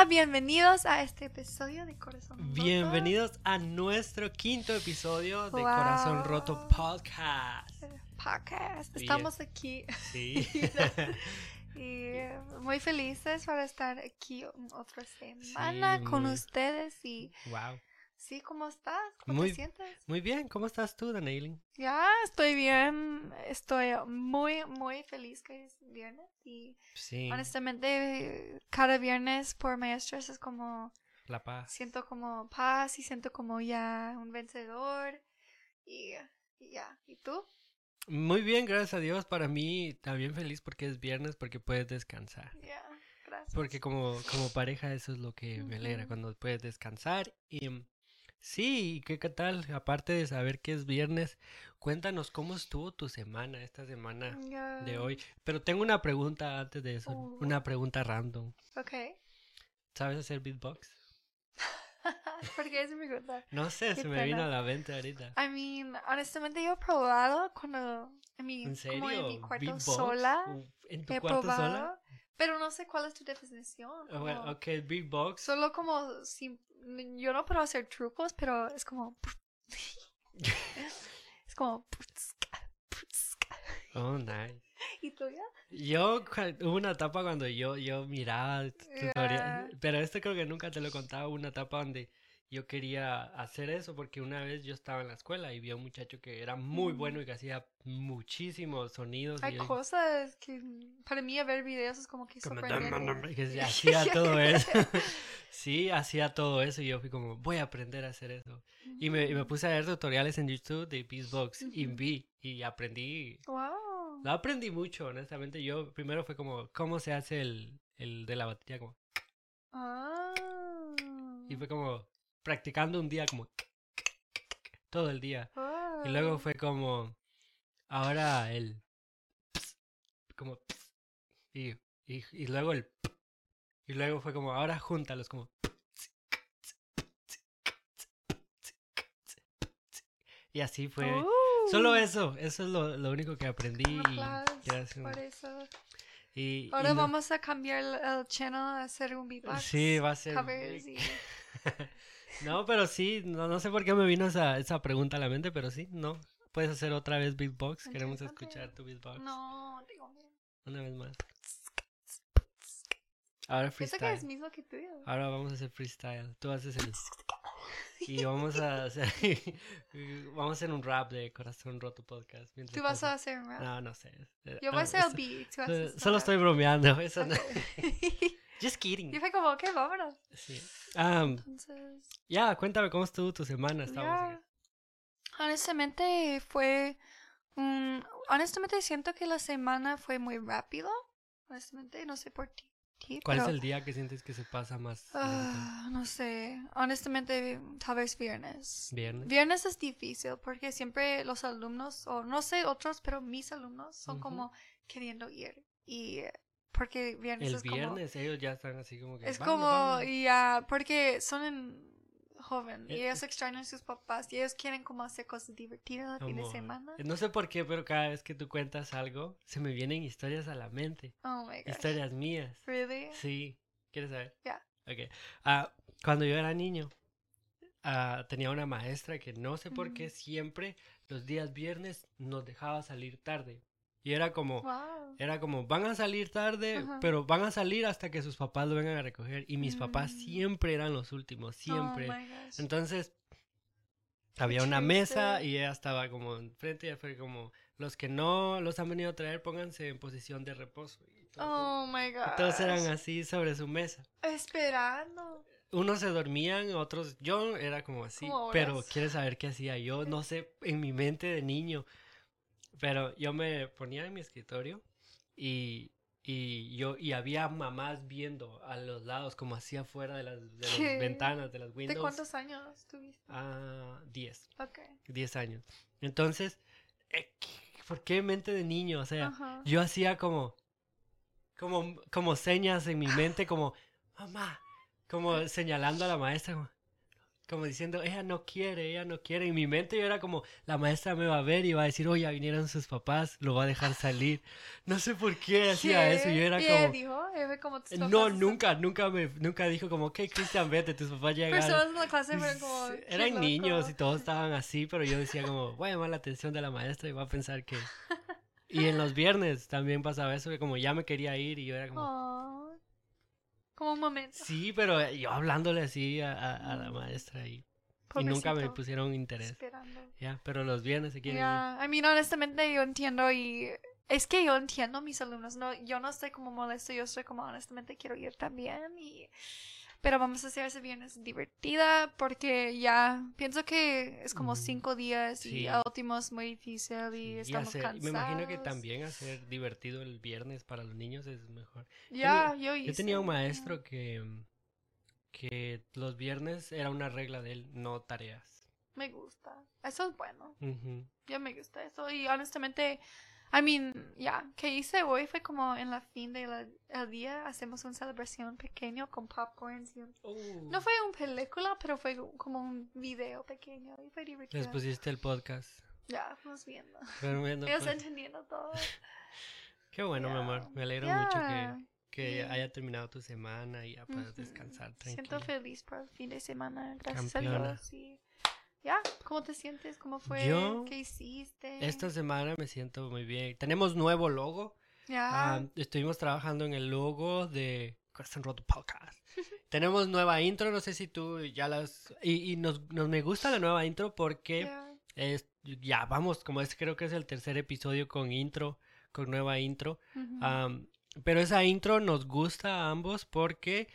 Hola, bienvenidos a este episodio de Corazón Roto. Bienvenidos a nuestro quinto episodio de Wow. Corazón Roto Podcast. Podcast. Bien. Estamos aquí Sí. y eh, muy felices para estar aquí otra semana Sí, con ustedes y wow. Sí, ¿cómo estás? ¿Cómo Muy- te sientes? Muy bien, ¿cómo estás tú, Danailin? Ya, estoy bien. Estoy muy, muy feliz que es viernes y Sí, honestamente cada viernes por maestros es como La Paz. siento como paz y siento como ya un vencedor y, y ya. ¿Y tú? Muy bien, gracias a Dios. Para mí también feliz porque es viernes, porque puedes descansar. Ya, gracias. Porque como, como pareja eso es lo que me alegra, cuando puedes descansar. Y sí, ¿qué, qué tal? Aparte de saber que es viernes, cuéntanos cómo estuvo tu semana, esta semana de hoy. Pero tengo una pregunta antes de eso, Uh. una pregunta random. Ok. ¿Sabes hacer beatbox? ¿Por qué es mi pregunta? No sé, se me vino a la mente ahorita. I mean, honestamente yo he probado cuando en mi, ¿En serio? como en mi cuarto ¿Beatbox? sola. ¿En tu He cuarto probado, sola? pero no sé cuál es tu definición. Ah, bueno, ok, beatbox. Solo como si yo no puedo hacer trucos, pero es como es como Oh, nice. ¿Y tú ya? Yo, hubo una etapa cuando yo, yo miraba tutorial, pero esto creo que nunca te lo he contado, una etapa donde yo quería hacer eso porque una vez yo estaba en la escuela y vi a un muchacho que era muy Ujú. bueno y que hacía muchísimos sonidos. y Hay cosas que para mí ver videos es como que como hacía todo eso. sí, hacía todo eso y yo fui como, voy a aprender a hacer eso. Y me, y me puse a ver tutoriales en YouTube de Beatbox y Ujú. vi y aprendí. Wow. Lo aprendí mucho, honestamente. Yo primero fue como, ¿cómo se hace el, el de la batería? Como, Ah. y fue como practicando un día como todo el día. Y Wow. luego fue como, ahora el como y, y, y luego el y luego fue como, ahora júntalos como y así fue. Solo Uh. eso, eso es lo, lo único que aprendí y, hacer un- por eso. y- y Ahora no- vamos a cambiar el, el channel a hacer un beatbox. Sí, va a ser covers y- No, pero sí, no, no sé por qué me vino esa, esa pregunta a la mente, pero sí, no. Puedes hacer otra vez beatbox. Queremos escuchar tu beatbox. No, digo. Una vez más. Ahora Pienso que es freestyle. mismo que tuyo. Ahora vamos a hacer freestyle. Tú haces el. Y vamos a hacer. vamos a hacer un rap de Corazón Roto Podcast. mientras Tú vas a hacer un rap. No, no sé. Yo voy ah, a hacer el beat. Solo estoy bromeando. Eso no. Just kidding. Yo fue como, ok, vámonos. Sí. Am, Entonces, ya, cuéntame cómo estuvo tu semana. Ya. Honestamente fue un... Honestamente siento que la semana fue muy rápido. Honestamente, no sé por ti. ¿Cuál es pero, el día que sientes que se pasa más ah, no sé. Honestamente, tal vez viernes. Viernes. Viernes es difícil porque siempre los alumnos, o no sé otros, pero mis alumnos son Ujú. como queriendo ir. Y porque viernes El es como... viernes ellos ya están así como que. Es "Vamos, como, vamos". ya, porque son en joven y Eh, ellos extrañan a sus papás y ellos quieren como hacer cosas divertidas el fin de semana. No sé por qué, pero cada vez que tú cuentas algo, se me vienen historias a la mente. Oh my god. Historias mías. Really? Sí. ¿Quieres saber? Ya. Ok. Ah, cuando yo era niño, ah, tenía una maestra que no sé por qué siempre los días viernes nos dejaba salir tarde. Y era como, Wow. era como, van a salir tarde, Ajá. pero van a salir hasta que sus papás lo vengan a recoger. Y mis papás Mm. siempre eran los últimos, siempre. Oh gosh. Entonces, había una mesa y ella estaba como enfrente y fue como, los que no los han venido a traer, pónganse en posición de reposo. Oh my god. todos eran así sobre su mesa. Esperando. Unos se dormían, otros, yo era como así, pero. ¿quieres saber qué hacía? Yo no sé, en mi mente de niño, pero yo me ponía en mi escritorio y, y yo, y había mamás viendo a los lados, como hacía afuera de las, de ventanas, de las ¿De windows. cuántos años tuviste? Ah, 10. Ok. 10 años. Entonces, eh, ¿qué- ¿por qué mente de niño? O sea, yo hacía como, como, como señas en mi mente, como, mamá, como señalando a la maestra, como, como diciendo, ella no quiere, ella no quiere. En mi mente yo era como, la maestra me va a ver y va a decir, oye, vinieron sus papás, lo va a dejar salir. No sé por qué hacía eso. Yo era ¿Y ella como, dijo? Como tus no, papás nunca, nunca me, nunca dijo como, ok, Cristian, vete, tus papás llegaron. Personas en la clase fueron como. "Qué Eran loco". niños y todos estaban así, pero yo decía como, voy a llamar la atención de la maestra y va a pensar que... Y en los viernes también pasaba eso, que como ya me quería ir y yo era como... Aw. Como un momento. Sí, pero yo hablándole así a, a- a la maestra y, y nunca me pusieron interés. Esperando. Ya, pero los viernes se quieren ir. Ya, I mean, honestamente yo entiendo y es que yo entiendo a mis alumnos, no, yo no estoy como molesto, yo estoy como honestamente quiero ir también y pero vamos a hacer ese viernes divertida porque ya pienso que es como cinco días y al último es muy difícil y Y estamos hacer- cansados. me imagino que también hacer divertido el viernes para los niños es mejor. Ya, yo Yo tenía un hice, maestro que, que los viernes era una regla de él, no tareas. Me gusta. Eso es bueno. Ujú. Ya me gusta eso y honestamente, I mean, ya, que hice hoy fue como en la fin del día hacemos una celebración pequeño con popcorns y un- Uh. No fue una película, pero fue como un video pequeño y fue divertido. Les pusiste el podcast. Ya, fuimos viendo. Pero bueno, Ellos pues, entendiendo todo. qué bueno, mi Ya. amor. Me alegro mucho que, que haya terminado tu semana y ya puedas ujú. descansar Siento tranquilo. feliz por el fin de semana, gracias Campeona. a Dios. Y ya, ¿cómo te sientes? ¿Cómo fue? Yo, ¿Qué hiciste? Esta semana me siento muy bien. Tenemos nuevo logo. Ya. Ah, estuvimos trabajando en el logo de Corazón Roto Podcast. Tenemos nueva intro, no sé si tú ya las... Y, y nos, nos me gusta la nueva intro porque ya. es, ya vamos, como es creo que es el tercer episodio con intro, con nueva intro. Am, pero esa intro nos gusta a ambos porque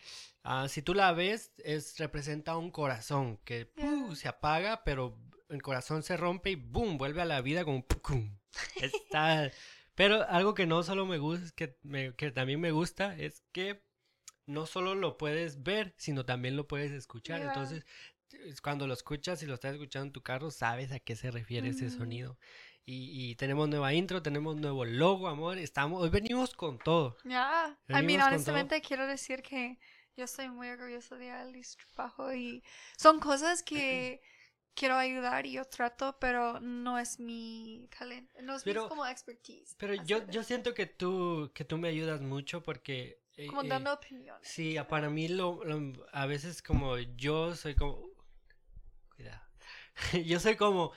ah, si tú la ves, es, representa un corazón que se apaga, pero el corazón se rompe y ¡boom! vuelve a la vida como ¡pum! Está... Pero algo que no solo me gusta, es que, me- que también me gusta, es que no solo lo puedes ver, sino también lo puedes escuchar. Entonces, es cuando lo escuchas y lo estás escuchando en tu carro, sabes a qué se refiere ese sonido. Y, y tenemos nueva intro, tenemos nuevo logo, amor. Estamos, hoy venimos con todo. Ya, I Venimos mean, honestamente quiero decir que yo estoy muy orgullosa de su trabajo y son cosas que quiero ayudar y yo trato, pero no es mi talento, no es mi Pero- como expertise. Pero yo, yo siento que tú, que tú me ayudas mucho porque... eh, como eh, dando opiniones. Sí, para mí lo, lo- a veces como yo soy como cuidado. yo soy como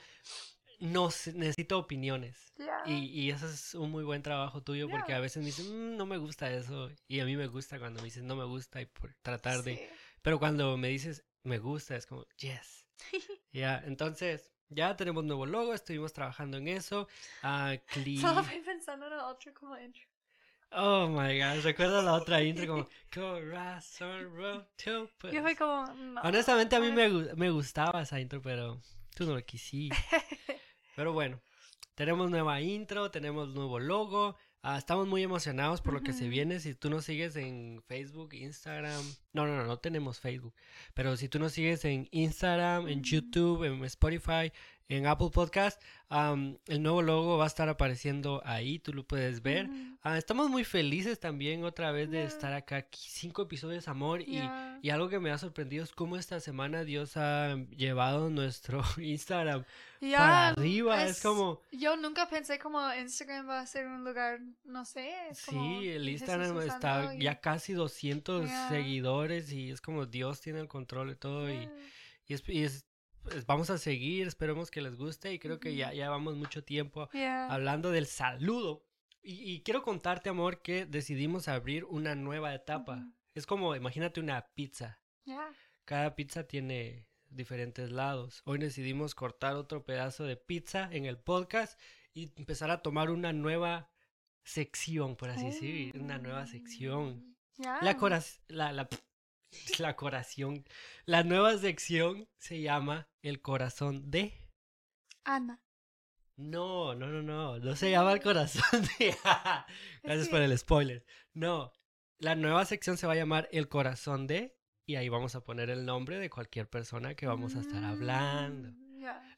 no sé, necesito opiniones. Y, y eso es un muy buen trabajo tuyo porque a veces me dicen, "Mm, no me gusta eso. Y a mí me gusta cuando me dicen, no me gusta y por tratar de... Pero cuando me dices, me gusta, es como, yes. Ya, entonces, ya tenemos nuevo logo, estuvimos trabajando en eso. Ah, Cli- Solo fui pensando en el otro como intro. Oh my gosh, recuerda la otra intro como Corazón roto. pues. Yo fui como, no. Honestamente a mí me, me gustaba esa intro, pero tú no lo quisiste. Pero bueno, tenemos nueva intro, tenemos nuevo logo. ah, estamos muy emocionados por lo que se viene. Si tú nos sigues en Facebook, Instagram. No, no, no, no tenemos Facebook. Pero si tú nos sigues en Instagram, en. YouTube, en Spotify, en Apple Podcast, el nuevo logo va a estar apareciendo ahí. Tú lo puedes ver. Ah, estamos muy felices también otra vez de estar acá. aquí, Cinco episodios, amor. Y, algo que me ha sorprendido es cómo esta semana Dios ha llevado nuestro Instagram Ya, para arriba. Es, como, Yo nunca pensé como Instagram va a ser un lugar, no sé. Es como sí, el Jesús Instagram está y- ya casi 200 Ya. seguidores y es como Dios tiene el control de todo. Y, Ya. y es, y es- pues, vamos a seguir, esperemos que les guste. Y creo que ya, ya vamos mucho tiempo hablando del saludo. Y, y quiero contarte, amor, que decidimos abrir una nueva etapa. Es como, imagínate una pizza. Cada pizza tiene diferentes lados. Hoy decidimos cortar otro pedazo de pizza en el podcast y empezar a tomar una nueva sección, por así decir, una nueva sección. La coraz la, la, la coración. La nueva sección se llama El corazón de. Ana. No, no, no, no. No se llama el corazón de. Gracias que- por el spoiler. No. La nueva sección se va a llamar El corazón de. Y ahí vamos a poner el nombre de cualquier persona que vamos a estar hablando. Mm.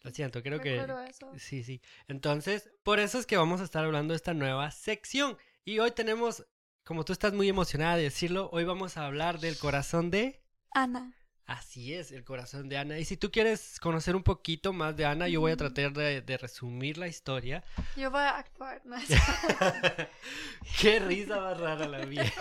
Lo siento, creo que. Recuerdo eso. Sí, sí. Entonces, por eso es que vamos a estar hablando de esta nueva sección. Y hoy tenemos, como tú estás muy emocionada de decirlo, hoy vamos a hablar del corazón de Ana. Así es, el corazón de Ana. Y si tú quieres conocer un poquito más de Ana, yo voy a tratar de, de resumir la historia. Yo voy a actuar. ¿no? Qué risa más rara la mía.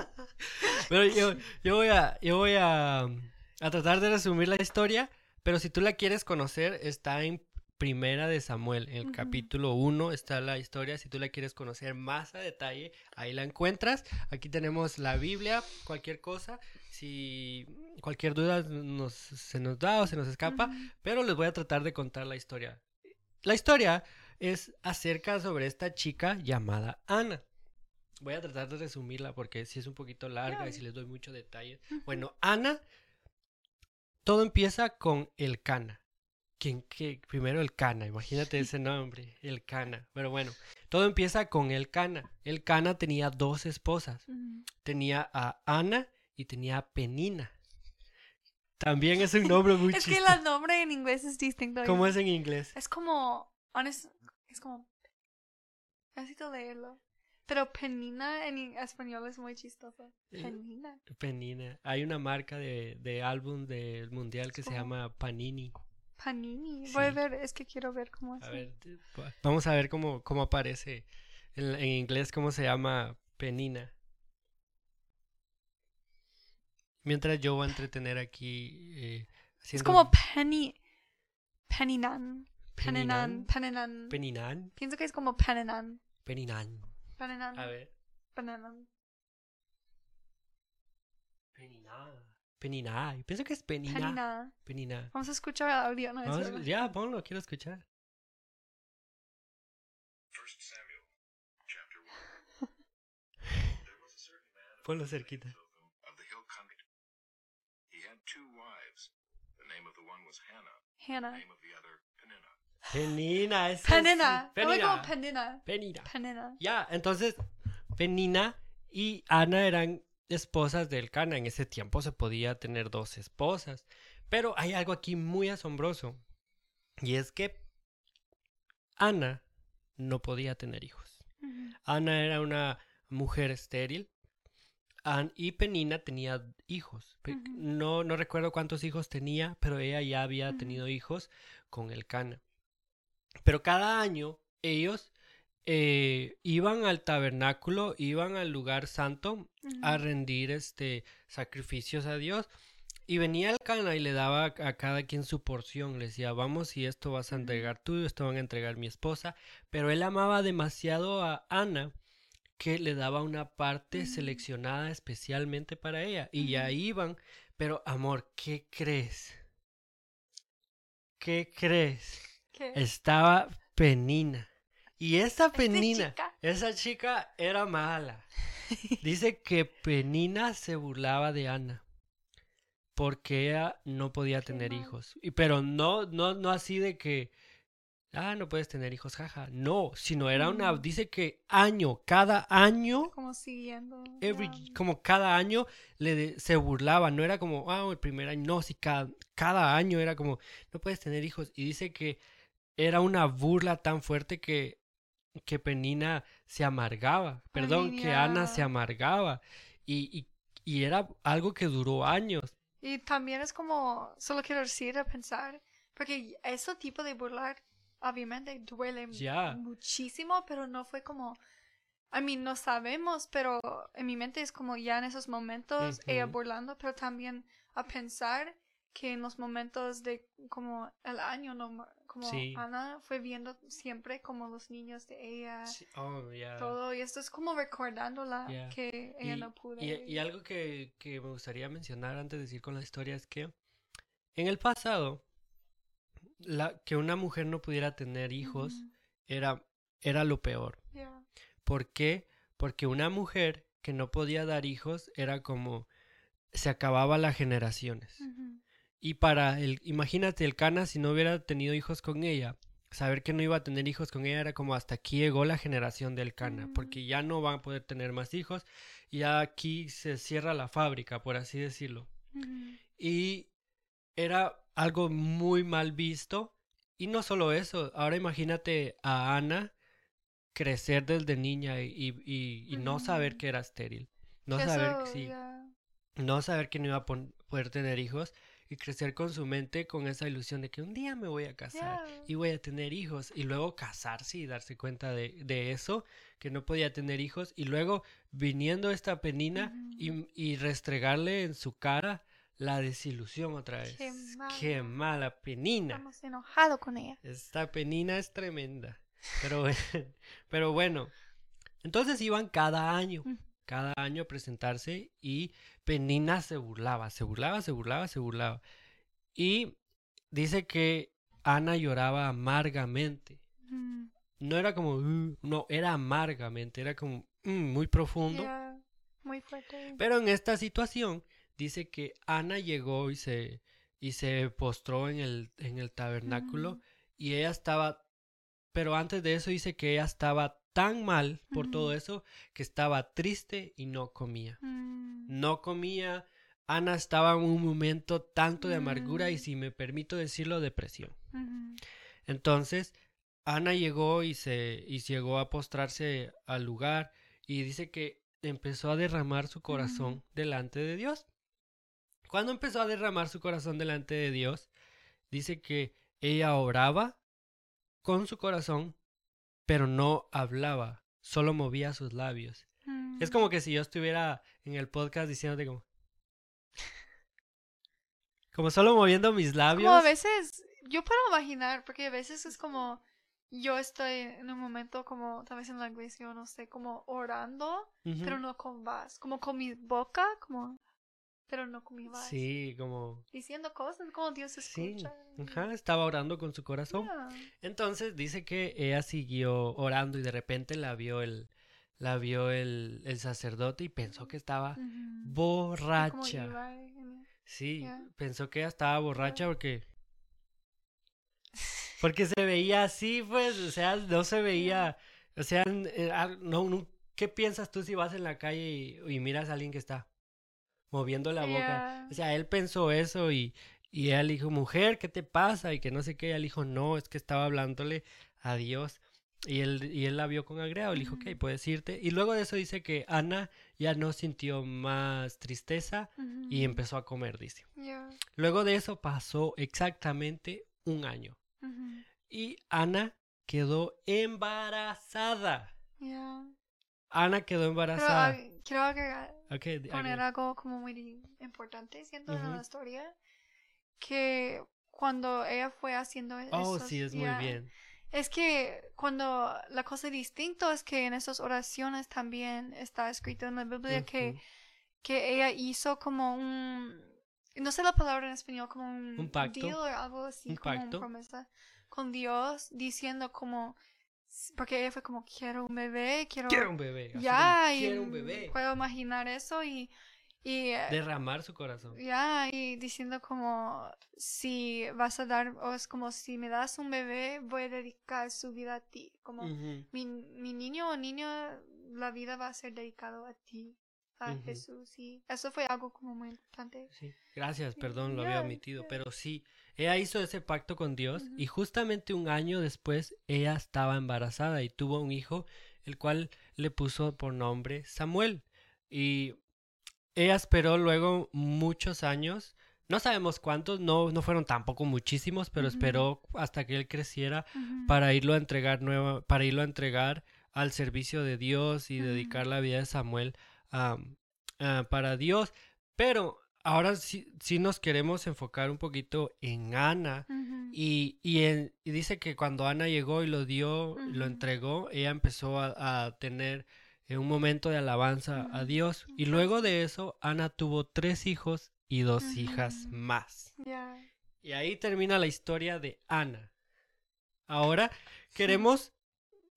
pero yo, yo voy a, yo voy a, a tratar de resumir la historia, pero si tú la quieres conocer, está en Primera de Samuel, en el capítulo 1 está la historia, si tú la quieres conocer más a detalle, ahí la encuentras. Aquí tenemos la Biblia, cualquier cosa, si cualquier duda nos, se nos da o se nos escapa, pero les voy a tratar de contar la historia. La historia es acerca sobre esta chica llamada Ana. Voy a tratar de resumirla porque si es un poquito larga y si les doy mucho detalle. Ujú. Bueno, Ana, todo empieza con el Cana. ¿Quién, qué? Primero el Cana, imagínate ese nombre, el Cana. Pero bueno, todo empieza con el Cana. El Cana tenía dos esposas. Tenía a Ana y tenía a Penina. También es un nombre muy Es que el nombre en inglés es distinto. ¿Cómo es en inglés? Es como, honest, es como, necesito leerlo. Pero penina en español es muy chistoso. Eh, Penina. Penina. Hay una marca de, de álbum del mundial que se llama Panini. Panini. Voy a ver, es que quiero ver cómo es. A ver, vamos a ver cómo, cómo aparece en, en inglés, cómo se llama Penina. Mientras yo voy a entretener aquí eh, Es haciendo como penny. Peninan. Peninan. Peninan. Peninan. Peninan. Pienso que es como peninan. Peninan. Peninan. A ver. Peninan. Penina. Penina. Yo pienso que es Penina. Penina. Penina. Vamos a escuchar el audio, ¿no? Es Vamos- verdad. ya, ponlo, quiero escuchar. First Samuel, chapter one. there was a certain man of Ponlo cerquita. Jotham of the hill country. He had two wives. The name of the one was Hannah. Penina. ese Penina. penina. Penina. Penina. Ya, entonces Penina y Ana eran esposas del Cana. En ese tiempo se podía tener dos esposas. Pero hay algo aquí muy asombroso. Y es que Ana no podía tener hijos. Ana era una mujer estéril. An- y Penina tenía hijos. No, no recuerdo cuántos hijos tenía, pero ella ya había tenido hijos con el Cana. Pero cada año ellos eh, iban al tabernáculo, iban al lugar santo a rendir este sacrificios a Dios. Y venía el Cana y le daba a cada quien su porción. Le decía, vamos, y esto vas a entregar tú, esto van a entregar mi esposa. Pero él amaba demasiado a Ana que le daba una parte seleccionada especialmente para ella. Y ya iban. Pero, amor, ¿qué crees? ¿Qué crees? ¿Qué? Estaba Penina. Y esa Penina, chica. esa chica era mala. Dice que Penina se burlaba de Ana porque ella no podía tener mal. hijos. Y pero no no no así de que ah, no puedes tener hijos, jaja. No, sino era una Mm. dice que año, cada año Como siguiendo. every- como cada año le de- se burlaba, no era como, ah, el primer año, no, sí, cada, cada año era como, no puedes tener hijos. Y dice que era una burla tan fuerte que, que Penina se amargaba, perdón, que Ana se amargaba. Y, y, y era algo que duró años. Y también es como, solo quiero decir a pensar, porque ese tipo de burlar obviamente duele muchísimo, pero no fue como, I mean, no sabemos, pero en mi mente es como ya en esos momentos ella Ujú. burlando, pero también a pensar que en los momentos de como el año, no, como Sí. Ana fue viendo siempre como los niños de ella, Sí, oh, todo, y esto es como recordándola que ella Y- no pudo. Y, y algo que, que me gustaría mencionar antes de seguir con la historia es que en el pasado, la, que una mujer no pudiera tener hijos era, era lo peor. ¿Por qué? Porque una mujer que no podía dar hijos era como se acababa las generaciones. Y para el, imagínate el Cana si no hubiera tenido hijos con ella, saber que no iba a tener hijos con ella era como hasta aquí llegó la generación del Cana, porque ya no van a poder tener más hijos, y ya aquí se cierra la fábrica, por así decirlo. Y era algo muy mal visto. Y no solo eso, ahora imagínate a Ana crecer desde niña y, y- y- y no saber que era estéril. No Eso, saber, sí, no saber que no iba a poder tener hijos y crecer con su mente con esa ilusión de que un día me voy a casar Yeah. y voy a tener hijos y luego casarse y darse cuenta de, de eso, que no podía tener hijos y luego viniendo esta penina y, y restregarle en su cara la desilusión otra vez. Qué Qué mala. penina. Estamos enojados con ella. Esta penina es tremenda. Pero, pero bueno, entonces iban cada año, Mm. Cada año a presentarse y Penina se burlaba, se burlaba, se burlaba, se burlaba. Y dice que Ana lloraba amargamente. Mm, No era como, "Uh", no, era amargamente, era como "Mm", muy profundo. yeah, Muy fuerte. Pero en esta situación dice que Ana llegó y se, y se postró en el, en el tabernáculo y ella estaba, pero antes de eso dice que ella estaba tan mal por todo eso que estaba triste y no comía. Mm, No comía. Ana estaba en un momento tanto de amargura y Mm. si me permito decirlo, depresión. Entonces, Ana llegó y se y llegó a postrarse al lugar y dice que empezó a derramar su corazón delante de Dios. Cuando empezó a derramar su corazón delante de Dios, dice que ella oraba con su corazón, pero no hablaba, solo movía sus labios. Es Mm. como que si yo estuviera en el podcast diciéndote como como solo moviendo mis labios. Como a veces, yo puedo imaginar, porque a veces es como, yo estoy en un momento como, tal vez en la iglesia, o no sé, como orando, pero no con voz, como con mi boca, como, pero no con mi voz. Sí, como Diciendo cosas como Dios Sí, escucha. ajá, estaba orando con su corazón. Yeah. Entonces dice que ella siguió orando y de repente la vio el, la vio el, el sacerdote y pensó que estaba borracha. en- Sí, Yeah. pensó que ella estaba borracha porque porque se veía así, pues, o sea, no se veía, o sea, eh, ah, no, no- ¿qué piensas tú si vas en la calle y, y miras a alguien que está moviendo la boca? Yeah. O sea, él pensó eso y, y ella le dijo, mujer, ¿qué te pasa? Y que no sé qué. Ella le dijo, no, es que estaba hablándole a Dios. Y él, y él la vio con agrado. Le dijo, ok, Ujú. puedes irte. Y luego de eso dice que Ana ya no sintió más tristeza y empezó a comer, dice. Yeah. Luego de eso pasó exactamente un año. Y Ana quedó embarazada. Yeah. Ana quedó embarazada. Quiero agregar, poner algo como muy importante siento en Ujú. la historia que cuando ella fue haciendo Oh, esos- sí, es muy ya, bien. es que cuando la cosa distinta es que en esas oraciones también está escrito en la Biblia que, que ella hizo como un no sé la palabra en español como un, Un pacto. deal o algo así Un como una pacto. promesa con Dios diciendo como porque ella fue como quiero un bebé quiero, Quiero un bebé. ya y quiero un bebé. puedo imaginar eso y y eh, Derramar su corazón. ya, y diciendo como si vas a dar, o es como si me das un bebé, voy a dedicar su vida a ti. Como Ujú. mi, mi niño o niña, la vida va a ser dedicado a ti, a Ujú. Jesús. Y eso fue algo como muy importante. Sí, gracias, perdón, lo había Ya, omitido, ya. pero sí, ella hizo ese pacto con Dios y justamente un año después ella estaba embarazada y tuvo un hijo, el cual le puso por nombre Samuel. Y ella esperó luego muchos años, no sabemos cuántos, no, no fueron tampoco muchísimos, pero esperó hasta que él creciera para irlo a entregar nueva, para irlo a entregar al servicio de Dios y dedicar la vida de Samuel am, ah, para Dios. Pero ahora sí, sí nos queremos enfocar un poquito en Ana. Y, y, en- y dice que cuando Ana llegó y lo dio, lo Ujú. entregó, ella empezó a, a tener eh, un momento de alabanza a. Dios. Y luego de eso, Ana tuvo tres hijos y dos hijas más. Y ahí termina la historia de Ana. Ahora queremos,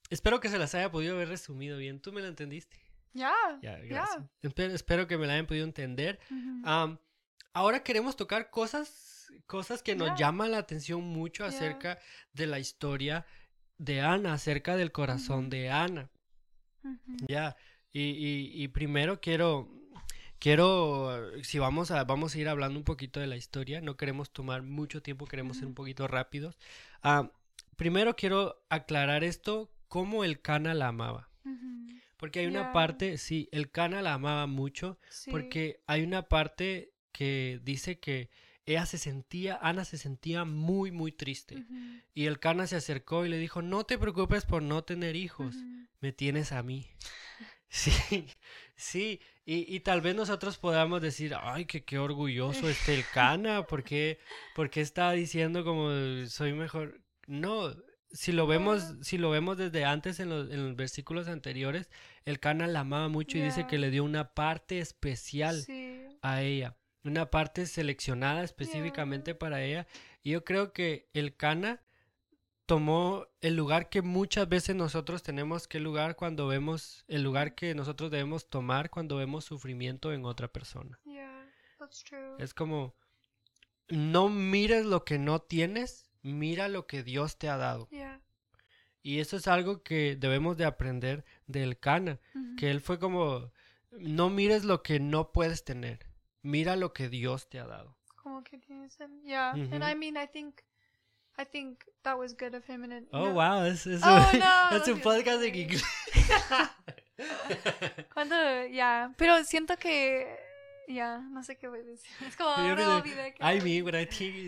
espero que se las haya podido haber resumido bien. ¿Tú me la entendiste? Ya. Ya, Ya. gracias. Espero, espero que me la hayan podido entender. Ahora queremos tocar cosas, cosas que nos Ya. llaman la atención mucho acerca de la historia de Ana, acerca del corazón de Ana. Ya, y, y, y primero quiero, quiero, si vamos a, vamos a ir hablando un poquito de la historia, no queremos tomar mucho tiempo, queremos ser un poquito rápidos. Primero quiero aclarar esto, cómo el Cana la amaba. Porque hay una parte, sí, el Cana la amaba mucho, Sí. porque hay una parte que dice que ella se sentía, Ana se sentía muy, muy triste. Y el Cana se acercó y le dijo, no te preocupes por no tener hijos, me tienes a mí. Sí, sí, y, y tal vez nosotros podamos decir, ay, que qué orgulloso este el Cana, ¿por qué, por qué está diciendo como soy mejor? No, si lo vemos, si lo vemos desde antes en los, en los versículos anteriores, el Cana la amaba mucho y dice que le dio una parte especial Sí. a ella, una parte seleccionada específicamente para ella. Y yo creo que el Cana tomó el lugar que muchas veces nosotros tenemos que lugar cuando vemos, el lugar que nosotros debemos tomar cuando vemos sufrimiento en otra persona. Yeah, that's true. Es como, no mires lo que no tienes, mira lo que Dios te ha dado. Yeah. Y eso es algo que debemos de aprender del Cana, ujú. que él fue como, no mires lo que no puedes tener, mira lo que Dios te ha dado. Como que tienes. Yeah. And Ujú. I mean, I think, I think that was good of him. And it, Oh, no- wow, es, es Oh, un, no, es un podcast en inglés. Cuando, ya. Pero siento que, ya, no sé qué voy a decir. Es como, Yo ahora pensé, olvidé que.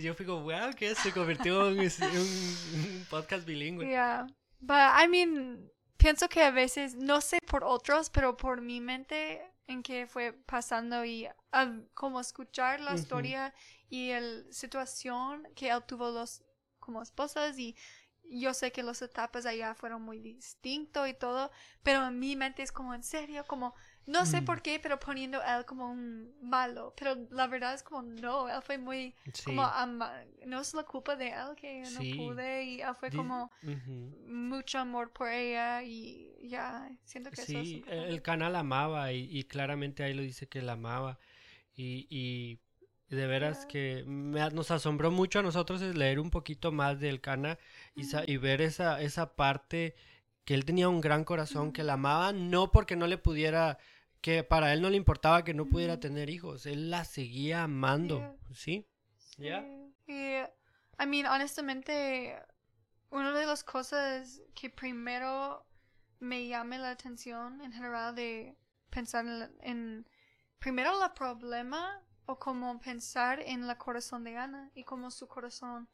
Yo fui como, wow, que se convirtió en un, un podcast bilingüe. Yeah. But I mean, pienso que a veces, no sé por otros, pero por mi mente en que fue pasando y ah, como escuchar la Ujú. historia y la situación que él tuvo los como esposas y yo sé que las etapas allá fueron muy distintos y todo, pero en mi mente es como en serio, como no sé Mm. por qué, pero poniendo a él como un malo, pero la verdad es como no, él fue muy Sí. como ama- no es la culpa de él que Sí. no pude y él fue como mucho amor por ella y ya siento que eso es Sí, el canal amaba y, y claramente ahí lo dice que la amaba. Y, y de veras que me- nos asombró mucho a nosotros es leer un poquito más del Cana y, y ver esa, esa parte que él tenía un gran corazón, que la amaba no porque no le pudiera, que para él no le importaba que no pudiera tener hijos, él la seguía amando, Yeah. ¿sí? ¿Ya? Sí. Y, I mean, honestamente, una de las cosas que primero me llama la atención en general de pensar en, la- en primero el problema o como pensar en el corazón de Ana y cómo su corazón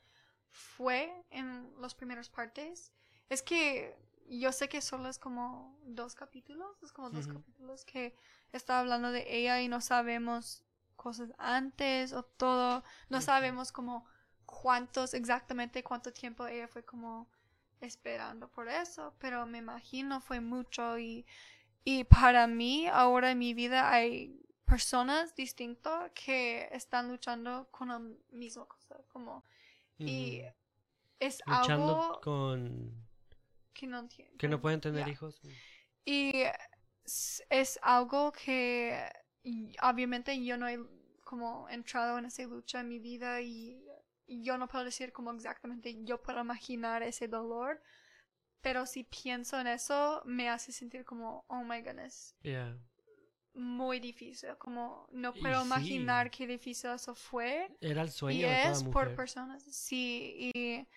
fue en las primeras partes, es que yo sé que solo es como dos capítulos, es como dos capítulos que está hablando de ella y no sabemos cosas antes o todo, no sabemos como cuántos, exactamente cuánto tiempo ella fue como esperando por eso, pero me imagino fue mucho y, y para mí ahora en mi vida hay personas distintas que están luchando con la misma cosa, como y es Luchando algo con que no entiendo. que no pueden tener Ya. hijos. Y es, es algo que y obviamente yo no he como entrado en esa lucha en mi vida y, y yo no puedo decir como exactamente yo puedo imaginar ese dolor, pero si pienso en eso me hace sentir como, oh my goodness, Yeah. muy difícil, como no Y puedo sí. imaginar qué difícil eso fue. Era el sueño Y de toda es mujer. por personas, sí, y,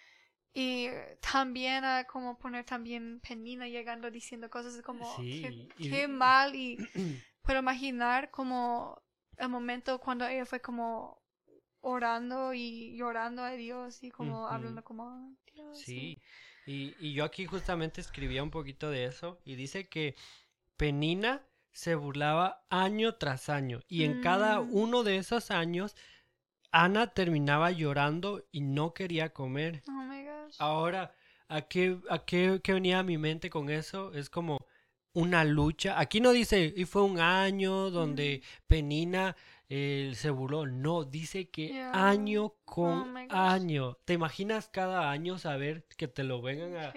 y también a como poner también Penina llegando diciendo cosas como Sí, qué, y- mal y puedo imaginar como el momento cuando ella fue como orando y llorando a Dios y como hablando como "Ay, Dios", Sí, y, y yo aquí justamente escribía un poquito de eso y dice que Penina se burlaba año tras año y en cada Mm. uno de esos años Ana terminaba llorando y no quería comer. Oh. Ahora, ¿a qué, a qué, qué venía a mi mente con eso? Es como una lucha. Aquí no dice, y fue un año donde Penina eh, se burló. No, dice que Yeah. año con Oh año. ¿Te imaginas cada año saber que te lo vengan a,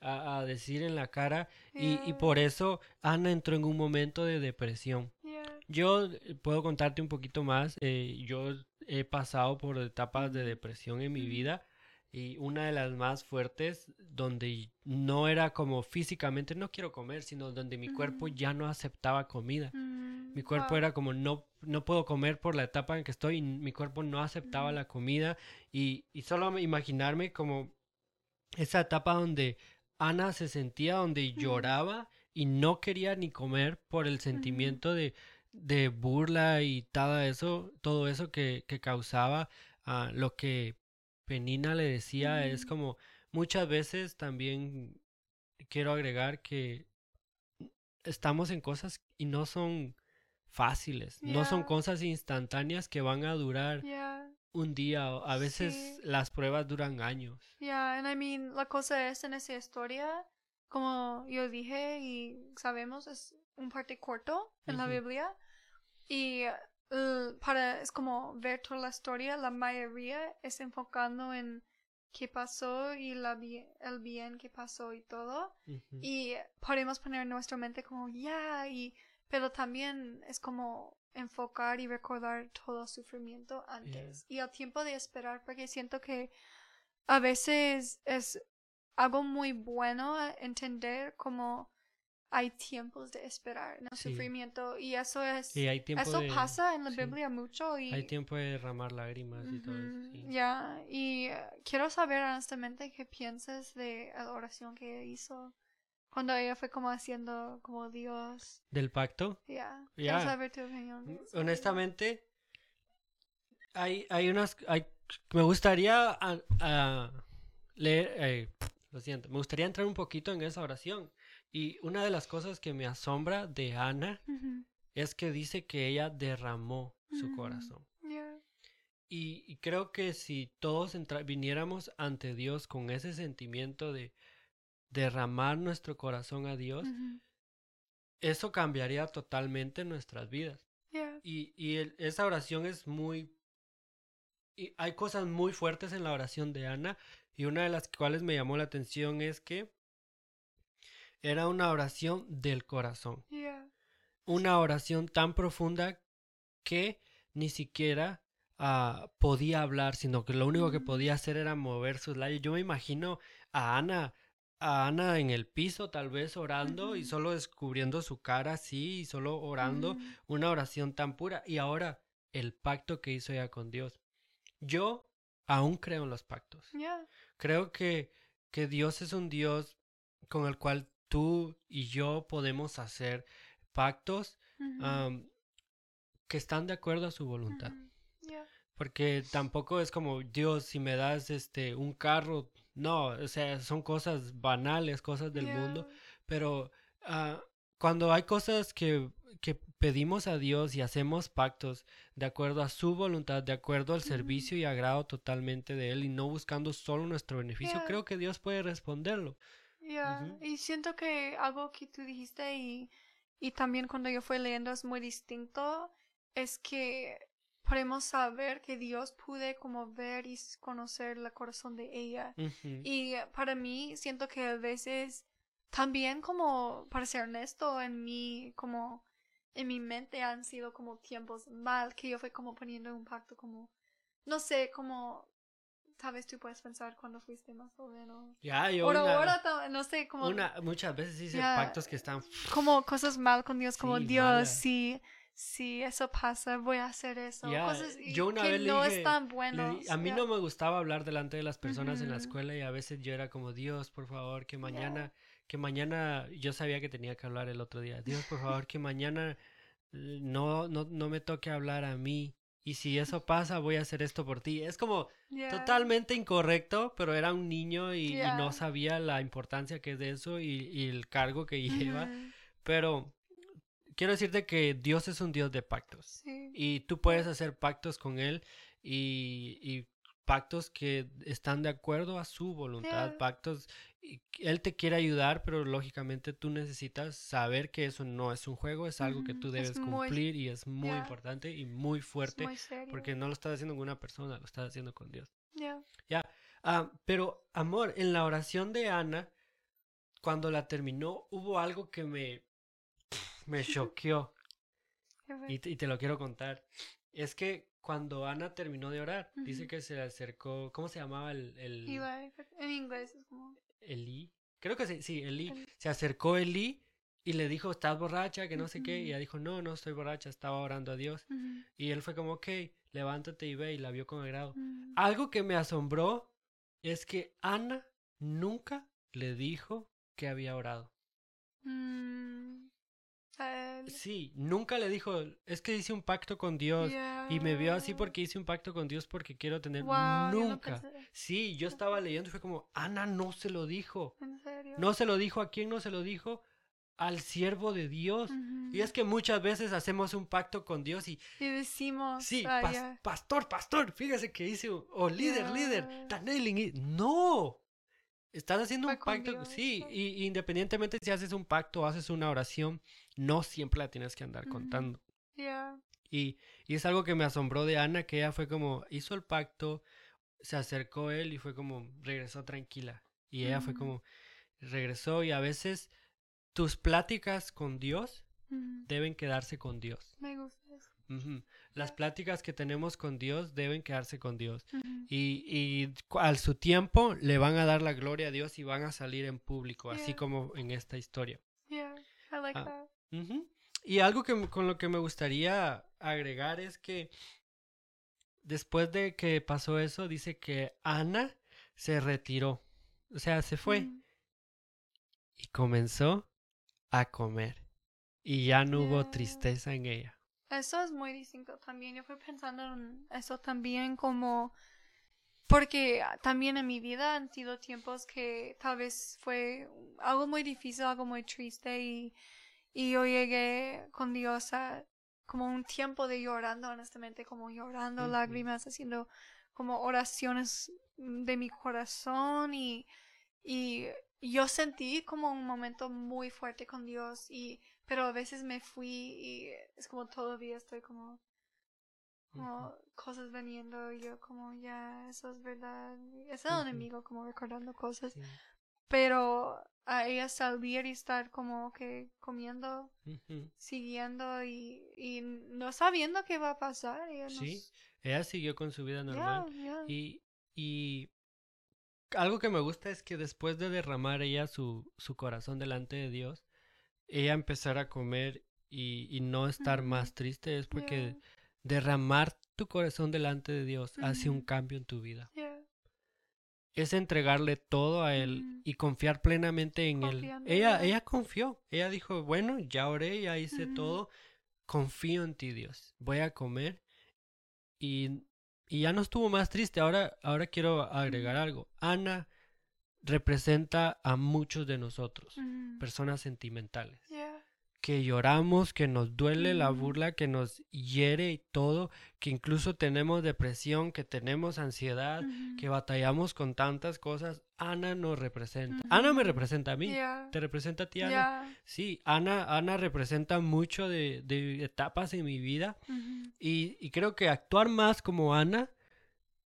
a- a decir en la cara? Y, y por eso Ana entró en un momento de depresión. Yeah. Yo eh, puedo contarte un poquito más. eh, yo he pasado por etapas de depresión en mi vida y una de las más fuertes donde no era como físicamente no quiero comer, sino donde mi cuerpo Ujú. ya no aceptaba comida. Mm, Mi cuerpo wow. era como no, no puedo comer por la etapa en que estoy y mi cuerpo no aceptaba Ujú. la comida y, y solo me- imaginarme como esa etapa donde Ana se sentía donde lloraba y no quería ni comer por el sentimiento de de burla y todo eso, todo eso que, que causaba ah, lo que Penina le decía es como muchas veces también quiero agregar que estamos en cosas y no son fáciles, no son cosas instantáneas que van a durar Yeah. un día, a veces Sí. las pruebas duran años. Yeah, and I mean, la cosa es en esa historia, como yo dije y sabemos, es un parte corto en la. Biblia. Y eh, para, es como ver toda la historia, la mayoría es enfocando en qué pasó y la, el bien que pasó y todo. Y podemos poner en nuestra mente como, ya, y, pero también es como enfocar y recordar todo el sufrimiento antes. Y el tiempo de esperar, porque siento que a veces es algo muy bueno entender como hay tiempos de esperar en el Sí. sufrimiento. Y eso es, Y hay tiempo eso de- pasa en la sí. Biblia mucho. Y, Hay tiempo de derramar lágrimas y todo eso. Sí. Ya, y eh, quiero saber honestamente qué piensas de la oración que hizo cuando ella fue como haciendo como Dios. Del pacto. Ya, Ya. quiero saber tu opinión. Honestamente, hay, hay unas. Hay, me gustaría a- a leer. eh, lo siento, me gustaría entrar un poquito en esa oración. Y una de las cosas que me asombra de Ana es que dice que ella derramó su Ujú. corazón. Y, y creo que si todos viniéramos ante Dios con ese sentimiento de derramar nuestro corazón a Dios, eso cambiaría totalmente nuestras vidas. Y, y el- esa oración es muy... Y hay cosas muy fuertes en la oración de Ana y una de las cuales me llamó la atención es que era una oración del corazón. Una oración tan profunda que ni siquiera ah, podía hablar, sino que lo único que Mm. podía hacer era mover sus labios. Yo me imagino a Ana, a Ana en el piso tal vez orando y solo descubriendo su cara así y solo orando ujú, una oración tan pura. Y ahora el pacto que hizo ella con Dios. Yo aún creo en los pactos. Creo que, que Dios es un Dios con el cual tú y yo podemos hacer pactos que están de acuerdo a su voluntad. Porque tampoco es como, Dios, si me das este un carro, no, o sea, son cosas banales, cosas del mundo. Pero ah, cuando hay cosas que, que pedimos a Dios y hacemos pactos de acuerdo a su voluntad, de acuerdo al servicio y agrado totalmente de Él y no buscando solo nuestro beneficio, creo que Dios puede responderlo. Ya, Ujú. y siento que algo que tú dijiste y, y también cuando yo fui leyendo es muy distinto, es que podemos saber que Dios pude como ver y conocer el corazón de ella. Y para mí siento que a veces también como, para ser honesto, en mi, como, en mi mente han sido como tiempos mal, que yo fui como poniendo un pacto como, no sé, como, tal vez tú puedes pensar cuando fuiste más joven o... Ya, yo Ahora, una- ahora, no sé, como, una- muchas veces hice Ya. pactos que están como cosas mal con Dios, como Sí, Dios, malas. si, si eso pasa, voy a hacer eso. Ya, cosas yo una que vez no dije- están Le buenos. di- a mí ya. no me gustaba hablar delante de las personas en la escuela y a veces yo era como Dios, por favor, que mañana, que mañana, yo sabía que tenía que hablar el otro día. Dios, por favor, que mañana eh, no, no, no me toque hablar a mí. Y si eso pasa, voy a hacer esto por ti. Es como totalmente incorrecto, pero era un niño y, no sabía la importancia que es de eso y, y el cargo que lleva. Pero quiero decirte que Dios es un Dios de pactos. Sí. Y tú puedes hacer pactos con Él y, y pactos que están de acuerdo a su voluntad, pactos. Él te quiere ayudar, pero lógicamente tú necesitas saber que eso no es un juego, es algo que Ujú, tú es debes muy- cumplir y es muy importante y muy fuerte muy serio. porque no lo estás haciendo con una persona, lo estás haciendo con Dios. Ya. Ah, pero, amor, en la oración de Ana, cuando la terminó, hubo algo que me, me choqueó. Y y te lo quiero contar. Es que cuando Ana terminó de orar, dice Ujú. que se le acercó, ¿cómo se llamaba el, el en inglés es como... Elí? Creo que sí, sí, Elí. Se acercó Elí y le dijo, ¿estás borracha? Que no sé qué. Y ella dijo, no, no estoy borracha, estaba orando a Dios. Y él fue como, ok, levántate y ve, y la vio con agrado. ujú. Algo que me asombró es que Ana nunca le dijo que había orado. Mm, él. Sí, nunca le dijo, es que hice un pacto con Dios y me vio así porque hice un pacto con Dios porque quiero tener Wow, yo no nunca. Sí, yo estaba leyendo y fue como, Ana no se lo dijo. ¿En serio? No se lo dijo a quién no se lo dijo al siervo de Dios. Y es que muchas veces hacemos un pacto con Dios y Y decimos, sí, ah, pas- pastor, pastor, fíjese que hice o líder, líder, it. No. Estás haciendo un pacto, Dios, sí, ¿no? y independientemente si haces un pacto o haces una oración, no siempre la tienes que andar contando. Y, y es algo que me asombró de Ana, que ella fue como, hizo el pacto, se acercó él y fue como, regresó tranquila. Y ella fue como, regresó y a veces tus pláticas con Dios deben quedarse con Dios. Me gusta eso. Las pláticas que tenemos con Dios deben quedarse con Dios. Y, al su tiempo le van a dar la gloria a Dios y van a salir en público, así como en esta historia. Yeah, I like Ah. that. Y algo que, con lo que me gustaría agregar es que después de que pasó eso, dice que Ana se retiró. O sea, se fue Ujú. y comenzó a comer. Y ya no hubo tristeza en ella. Eso es muy distinto también. Yo fui pensando en eso también como... Porque también en mi vida han sido tiempos que tal vez fue algo muy difícil, algo muy triste y, y yo llegué con Dios a como un tiempo de llorando, honestamente, como llorando lágrimas, haciendo como oraciones de mi corazón y, y yo sentí como un momento muy fuerte con Dios y pero a veces me fui y es como todavía estoy como como cosas viniendo y yo como ya eso es verdad es el enemigo como recordando cosas Sí. pero a ella salir y estar como que comiendo siguiendo y, y no sabiendo qué va a pasar ella Sí, ella siguió con su vida normal. Y, y algo que me gusta es que después de derramar ella su, su corazón delante de Dios, ella empezar a comer y, y no estar más triste es porque derramar tu corazón delante de Dios hace un cambio en tu vida. Es entregarle todo a Él y confiar plenamente en Él. Confiando Ella, ella confió. Ella dijo, bueno, ya oré, ya hice todo. Confío en ti, Dios. Voy a comer. Y, y ya no estuvo más triste. Ahora, ahora quiero agregar algo. Ana representa a muchos de nosotros, personas sentimentales que lloramos, que nos duele la burla, que nos hiere y todo, que incluso tenemos depresión, que tenemos ansiedad, que batallamos con tantas cosas. Ana nos representa. Ana me representa a mí. ¿Te representa a ti, Ana? Sí, Ana, Ana representa mucho de, de etapas en mi vida y, y creo que actuar más como Ana,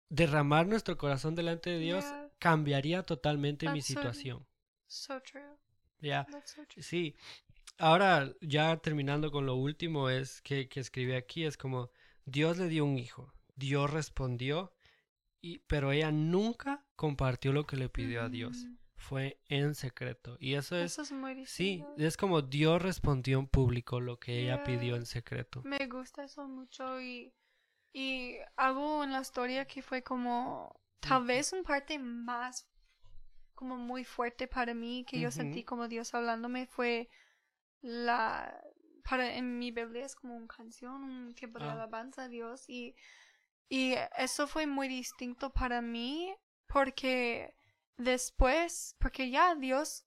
derramar nuestro corazón delante de Dios. Cambiaría totalmente mi That's situación. So true. Ya. That's so true. Sí. Ahora, ya terminando con lo último, es que, que escribí aquí, es como Dios le dio un hijo, Dios respondió, y, pero ella nunca compartió lo que le pidió a Dios. Ujú. Fue en secreto. Y eso es, Eso es muy sí, distinto. es como Dios respondió en público lo que ella Yeah. pidió en secreto. Me gusta eso mucho y, y algo en la historia que fue como tal vez un parte más como muy fuerte para mí que yo sentí como Dios hablándome fue la para en mi Biblia es como una canción, un tiempo de Ah. alabanza a Dios y y eso fue muy distinto para mí porque después porque ya Dios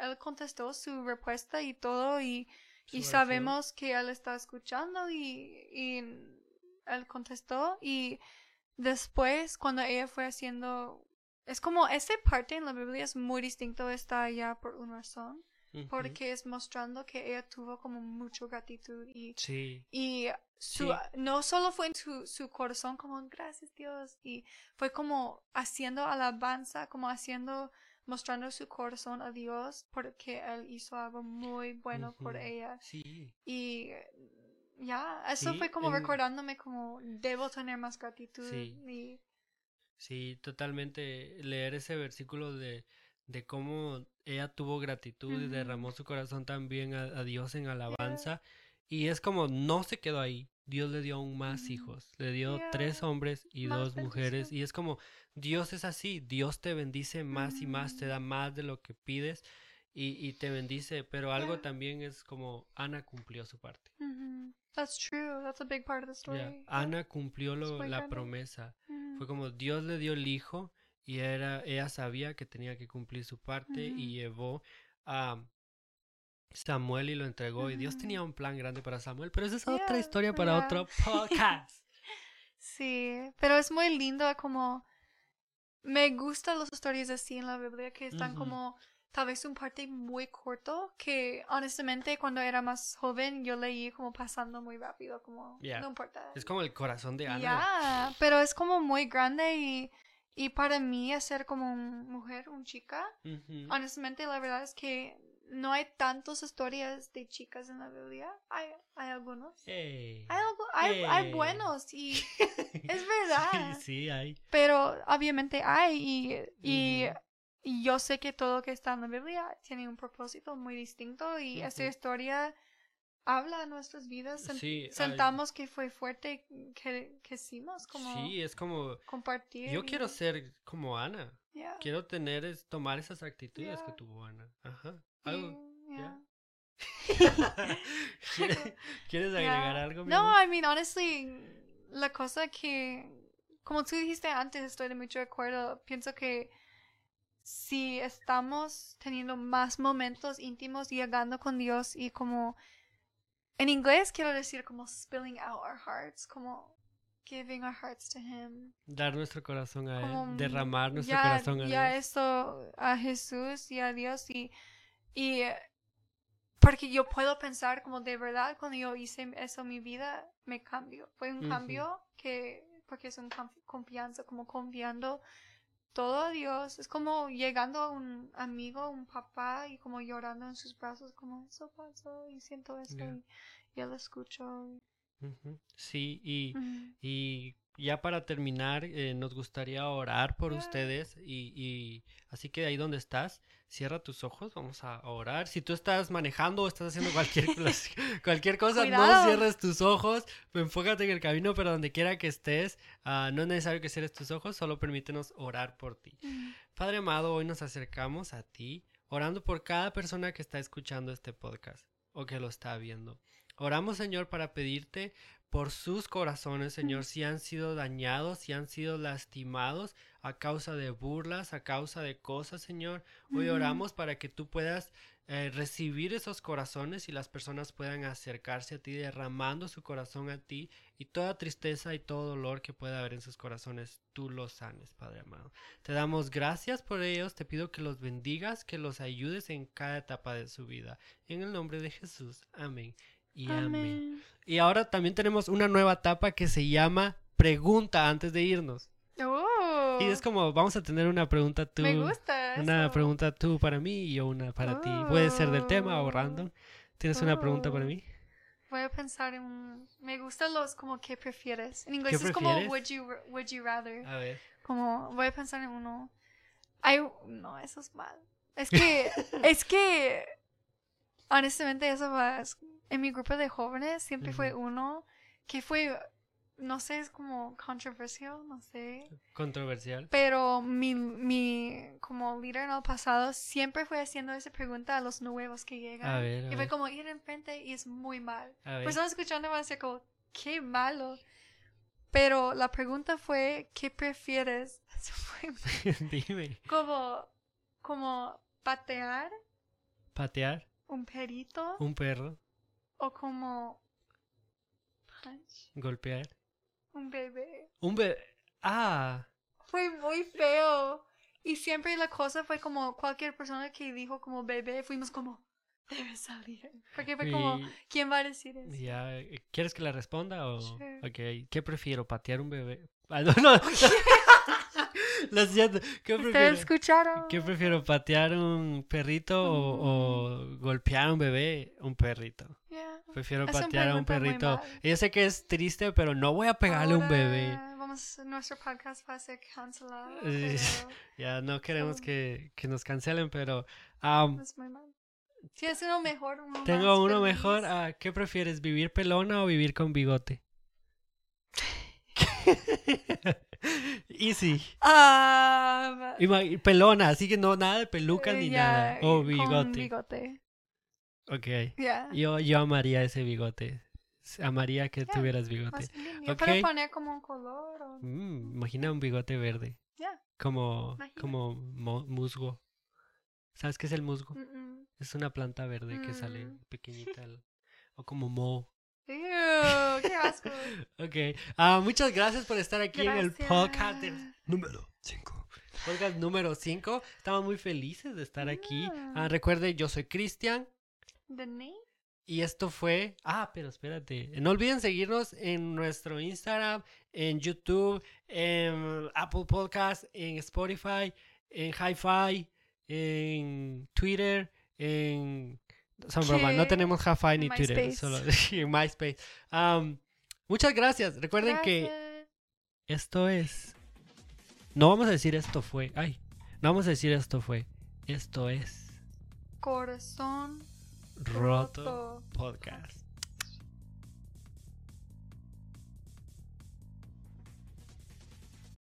él contestó su respuesta y todo y y sabemos que él está escuchando y, y él contestó y después cuando ella fue haciendo es como esa parte en la Biblia es muy distinto está allá por una razón porque es mostrando que ella tuvo como mucha gratitud y Sí, y su, Sí. no solo fue en su, su corazón como gracias Dios y fue como haciendo alabanza como haciendo mostrando su corazón a Dios porque él hizo algo muy bueno por ella. Sí, y ya eso Sí, fue como en- recordándome como debo tener más gratitud Sí. y sí, totalmente. Leer ese versículo de, de cómo ella tuvo gratitud y derramó su corazón también a, a Dios en alabanza. Y es como no se quedó ahí. Dios le dio aún más hijos. Le dio Yeah. tres hombres y Más dos mujeres. Y es como Dios es así. Dios te bendice más y más, te da más de lo que pides. Y, y te bendice, pero algo Yeah. también es como Ana cumplió su parte. Mhm. That's true. That's a big part of the story. Yeah. Ana cumplió lo- la promesa. Mhm. Fue como Dios le dio el hijo y era, ella sabía que tenía que cumplir su parte y Ujú. llevó a Samuel y lo entregó. Y Dios tenía un plan grande para Samuel, pero esa es otra historia para otro podcast. Sí, pero es muy lindo como me gustan las historias así en la Biblia que están como tal vez un parte muy corto que honestamente cuando era más joven yo leí como pasando muy rápido como Yeah. no importa. es como el corazón de Ana. Ya, pero es como muy grande y y para mí hacer como una mujer, una chica, honestamente la verdad es que no hay tantas historias de chicas en la Biblia. Hay, hay algunos. Hey. Hay, algo- hay, hay Hey. buenos y es verdad. Sí, sí, hay. Pero obviamente hay y, y. y yo sé que todo lo que está en la Biblia tiene un propósito muy distinto y esta Ujú. historia habla a nuestras vidas. Sen- Sí, hay- sentamos que fue fuerte que, que hicimos como Sí, es como compartir. yo y- quiero ser como Ana. yeah, Quiero tener es tomar esas actitudes que tuvo Ana. Ajá. y- Algo. yeah. ¿Quieres, ¿Quieres agregar algo? No? I mean, honestly, la cosa que, como tú dijiste antes, estoy de mucho acuerdo. Pienso que si estamos teniendo más momentos íntimos llegando con Dios y como, en inglés quiero decir como spilling out our hearts, como giving our hearts to Him. Dar nuestro corazón a Como, Él. Derramar nuestro ya, corazón a ya Dios. esto a Jesús y a Dios y, y porque yo puedo pensar como de verdad cuando yo hice eso en mi vida me cambio fue un Ujú. cambio que porque es un conf- confianza como confiando todo a Dios es como llegando a un amigo un papá y como llorando en sus brazos como eso pasó y siento eso Ya. y, y él escucho. Sí, y, y ya para terminar, eh, nos gustaría orar por Ya. ustedes y, y así que ahí donde estás, cierra tus ojos, vamos a orar. Si tú estás manejando o estás haciendo cualquier, cualquier cosa, no cierres tus ojos, enfócate en el camino, pero donde quiera que estés, ah, no es necesario que cierres tus ojos, solo permítenos orar por ti. Ujú. Padre amado, hoy nos acercamos a ti, orando por cada persona que está escuchando este podcast o que lo está viendo. Oramos, Señor, para pedirte por sus corazones, Señor, si han sido dañados, si han sido lastimados a causa de burlas, a causa de cosas, Señor. Hoy oramos para que tú puedas eh, recibir esos corazones y las personas puedan acercarse a ti, derramando su corazón a ti y toda tristeza y todo dolor que pueda haber en sus corazones, tú los sanes, Padre amado. Te damos gracias por ellos, te pido que los bendigas, que los ayudes en cada etapa de su vida. En el nombre de Jesús, amén. Y amén. Amén. Y ahora también tenemos una nueva etapa que se llama pregunta antes de irnos. Oh, Y es como, vamos a tener una pregunta tú, me gusta una eso. pregunta tú para mí y yo una para ti. Puede ser del tema o Oh. random. ¿Tienes una pregunta para Oh. mí? Voy a pensar en un- me gustan los como que prefieres. En inglés ¿Qué es como would you would you rather. A ver. Como voy a pensar en uno. Ay, no, eso es mal. Es que es que honestamente eso va en mi grupo de jóvenes siempre fue uno que fue no sé, es como controversial, no sé. Controversial. Pero mi, mi como líder en el pasado siempre fue haciendo esa pregunta a los nuevos que llegan. A ver, a y fue ver. como ir enfrente y es muy mal. Personas escuchando van a decir como, qué malo. Pero la pregunta fue, ¿qué prefieres? Dime. como, como patear Patear un perito un perro, o como punch golpear un bebé. un bebé. Ah, Fue muy feo. Y siempre la cosa fue como cualquier persona que dijo como bebé, fuimos como, debe salir. Porque fue como, y- ¿quién va a decir eso? ya, ¿quieres que la responda o? Sure. Ok, ¿qué prefiero? ¿Patear un bebé? Ah, no, no. Lo siento. ¿Qué ¿Ustedes prefiero? escucharon? ¿Qué prefiero? ¿Patear un perrito o, Mm. o golpear a un bebé? Un perrito. Yeah. Prefiero Es patear a un pregunta muy perrito. Yo sé que es triste, pero no voy a pegarle a un bebé. Vamos, nuestro podcast va a ser cancelado. Eh, pero Ya no queremos que, que nos cancelen, pero am, es muy mal. ¿Tienes uno mejor? Uno tengo uno feliz? mejor. ah, ¿Qué prefieres? ¿Vivir pelona o vivir con bigote? Easy. Ima- pelona, así que no, nada de pelucas eh, ni ya, nada. O con bigote. bigote. Ok. Ya. Yo, yo amaría ese bigote. Amaría que Ya, tuvieras bigote. Yo Ok. puedo poner como un color. o- Mm, imagina un bigote verde. Como, Imagina. como mo- musgo. ¿Sabes qué es el musgo? Mm, mm. Es una planta verde que sale Mm. pequeñita. O como mo. Ew, qué asco. Ok. Ah, muchas gracias por estar aquí en el podcast del número 5. Podcast número 5. Estamos muy felices de estar aquí. Ah, recuerde, yo soy Cristian. The name? Y esto fue. Ah, pero espérate. No olviden seguirnos en nuestro Instagram, en YouTube, en Apple Podcast, en Spotify, en Hi-Fi, en Twitter, en. Son bromas, no tenemos Hi-Fi ni En Twitter, MySpace. solo MySpace. Am, muchas gracias. Recuerden que esto es. No vamos a decir esto fue. Ay, no vamos a decir esto fue. Esto es Corazón Roto roto. Podcast.